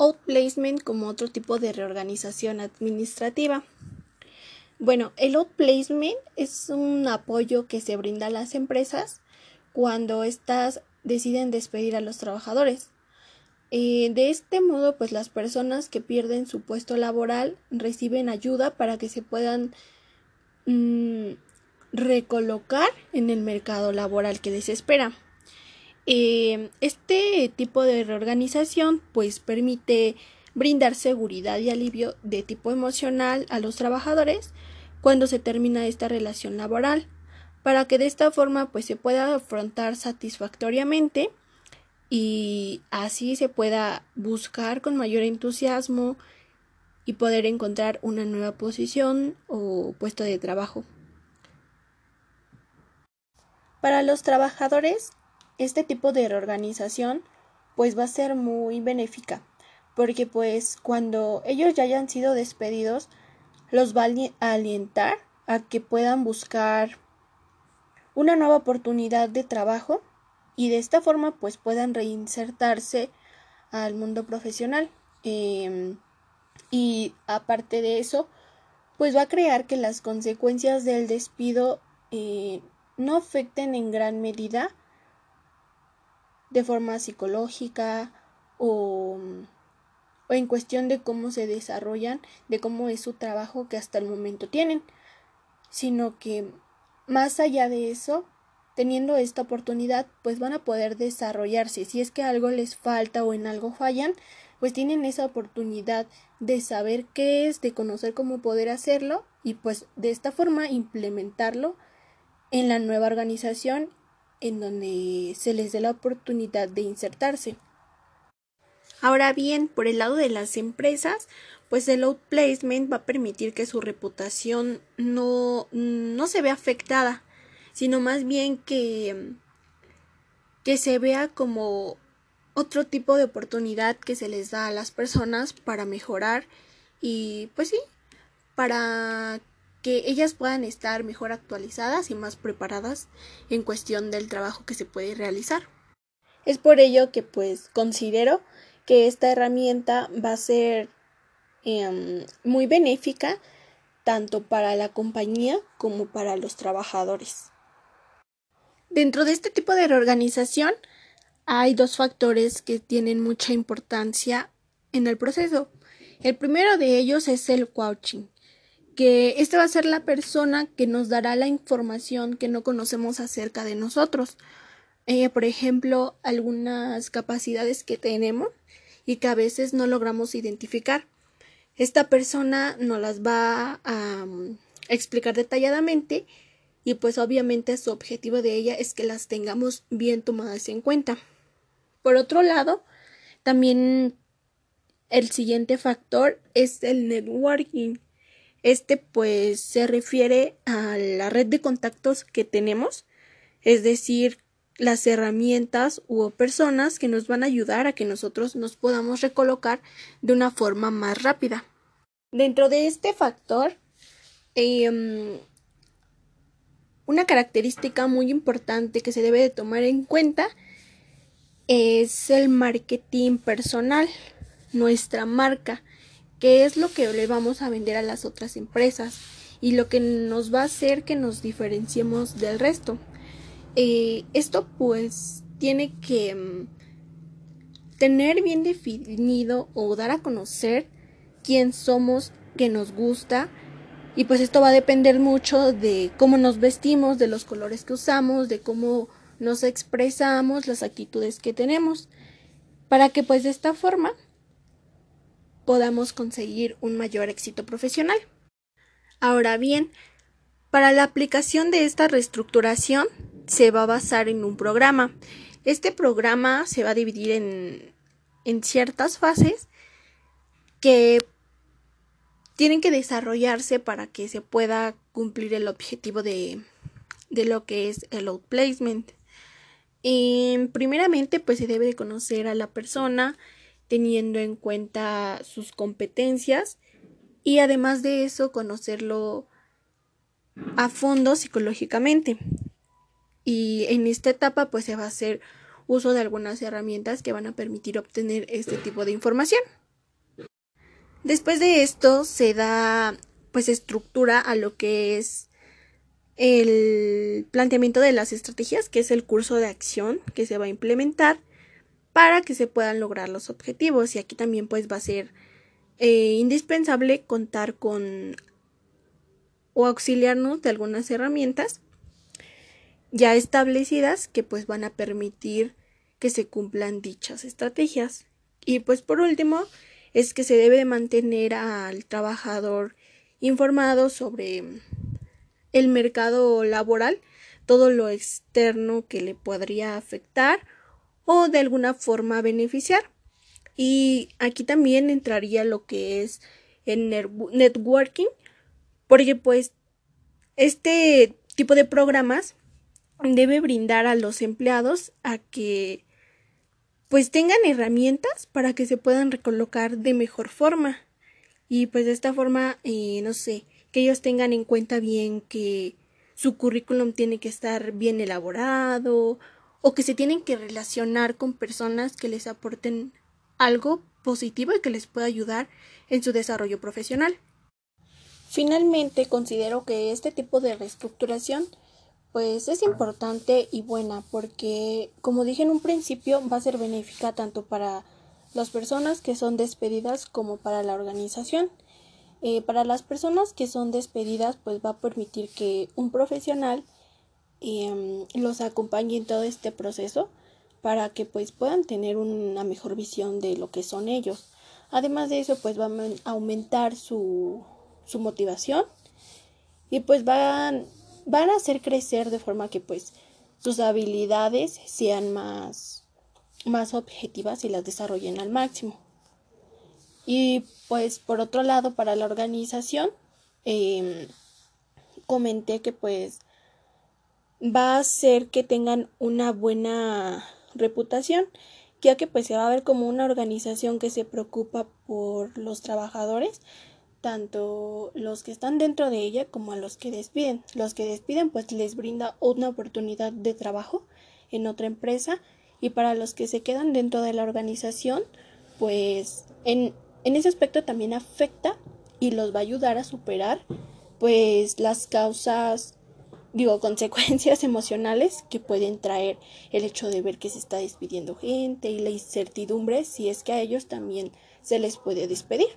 outplacement como otro tipo de reorganización administrativa. Bueno, el outplacement es un apoyo que se brinda a las empresas cuando éstas deciden despedir a los trabajadores. Eh, de este modo, pues las personas que pierden su puesto laboral reciben ayuda para que se puedan mm, recolocar en el mercado laboral que les espera. Eh, este tipo de reorganización pues permite brindar seguridad y alivio de tipo emocional a los trabajadores cuando se termina esta relación laboral, para que de esta forma pues se pueda afrontar satisfactoriamente y así se pueda buscar con mayor entusiasmo y poder encontrar una nueva posición o puesto de trabajo. Para los trabajadores, este tipo de reorganización pues va a ser muy benéfica, porque pues cuando ellos ya hayan sido despedidos, los va a alientar a que puedan buscar una nueva oportunidad de trabajo y de esta forma pues puedan reinsertarse al mundo profesional. Em, y aparte de eso, pues va a crear que las consecuencias del despido eh, no afecten en gran medida de forma psicológica o o en cuestión de cómo se desarrollan, de cómo es su trabajo que hasta el momento tienen, sino que más allá de eso, teniendo esta oportunidad, pues van a poder desarrollarse. Si es que algo les falta o en algo fallan, pues tienen esa oportunidad de saber qué es, de conocer cómo poder hacerlo y pues de esta forma implementarlo en la nueva organización en donde se les dé la oportunidad de insertarse. Ahora bien, por el lado de las empresas, pues el outplacement va a permitir que su reputación no, no se vea afectada, sino más bien que, que se vea como otro tipo de oportunidad que se les da a las personas para mejorar y pues sí, para que ellas puedan estar mejor actualizadas y más preparadas en cuestión del trabajo que se puede realizar. Es por ello que pues considero que esta herramienta va a ser em, muy benéfica tanto para la compañía como para los trabajadores. Dentro de este tipo de reorganización hay dos factores que tienen mucha importancia en el proceso. El primero de ellos es el coaching, que esta va a ser la persona que nos dará la información que no conocemos acerca de nosotros. Eh, por ejemplo, algunas capacidades que tenemos y que a veces no logramos identificar. Esta persona nos las va a mm, explicar detalladamente y pues obviamente su objetivo de ella es que las tengamos bien tomadas en cuenta. Por otro lado, también el siguiente factor es el networking. Este pues se refiere a la red de contactos que tenemos, es decir, las herramientas u personas que nos van a ayudar a que nosotros nos podamos recolocar de una forma más rápida. Dentro de este factor, em, una característica muy importante que se debe de tomar en cuenta es el marketing personal, nuestra marca, que es lo que le vamos a vender a las otras empresas y lo que nos va a hacer que nos diferenciemos del resto. Eh, esto pues tiene que mm, tener bien definido o dar a conocer quién somos, qué nos gusta y pues esto va a depender mucho de cómo nos vestimos, de los colores que usamos, de cómo nos expresamos, las actitudes que tenemos, para que pues de esta forma podamos conseguir un mayor éxito profesional. Ahora bien, para la aplicación de esta reestructuración se va a basar en un programa. Este programa se va a dividir en, en ciertas fases que tienen que desarrollarse para que se pueda cumplir el objetivo de, de lo que es el outplacement. Y primeramente, pues se debe de conocer a la persona teniendo en cuenta sus competencias y además de eso conocerlo a fondo psicológicamente y en esta etapa pues se va a hacer uso de algunas herramientas que van a permitir obtener este tipo de información. Después de esto se da pues estructura a lo que es el planteamiento de las estrategias, que es el curso de acción que se va a implementar para que se puedan lograr los objetivos. Y aquí también pues va a ser eh, indispensable contar con o auxiliarnos de algunas herramientas ya establecidas que pues van a permitir que se cumplan dichas estrategias. Y pues por último es que se debe mantener al trabajador informado sobre el mercado laboral, todo lo externo que le podría afectar o de alguna forma beneficiar. Y aquí también entraría lo que es el networking, porque pues este tipo de programas debe brindar a los empleados a que pues tengan herramientas para que se puedan recolocar de mejor forma y pues de esta forma eh, no sé que ellos tengan en cuenta bien que su currículum tiene que estar bien elaborado o que se tienen que relacionar con personas que les aporten algo positivo y que les pueda ayudar en su desarrollo profesional. Finalmente, considero que este tipo de reestructuración pues es importante y buena porque, como dije en un principio, va a ser benéfica tanto para las personas que son despedidas como para la organización. Eh, para las personas que son despedidas, pues va a permitir que un profesional em, los acompañe en todo este proceso para que pues puedan tener una mejor visión de lo que son ellos. Además de eso, pues va a aumentar su, su motivación y pues van, van a hacer crecer de forma que pues sus habilidades sean más, más objetivas y las desarrollen al máximo. Y pues por otro lado, para la organización, em, comenté que pues va a hacer que tengan una buena reputación, ya que pues se va a ver como una organización que se preocupa por los trabajadores, tanto los que están dentro de ella como a los que despiden. Los que despiden pues les brinda una oportunidad de trabajo en otra empresa y para los que se quedan dentro de la organización pues en en ese aspecto también afecta y los va a ayudar a superar pues las causas digo consecuencias emocionales que pueden traer el hecho de ver que se está despidiendo gente y la incertidumbre si es que a ellos también se les puede despedir.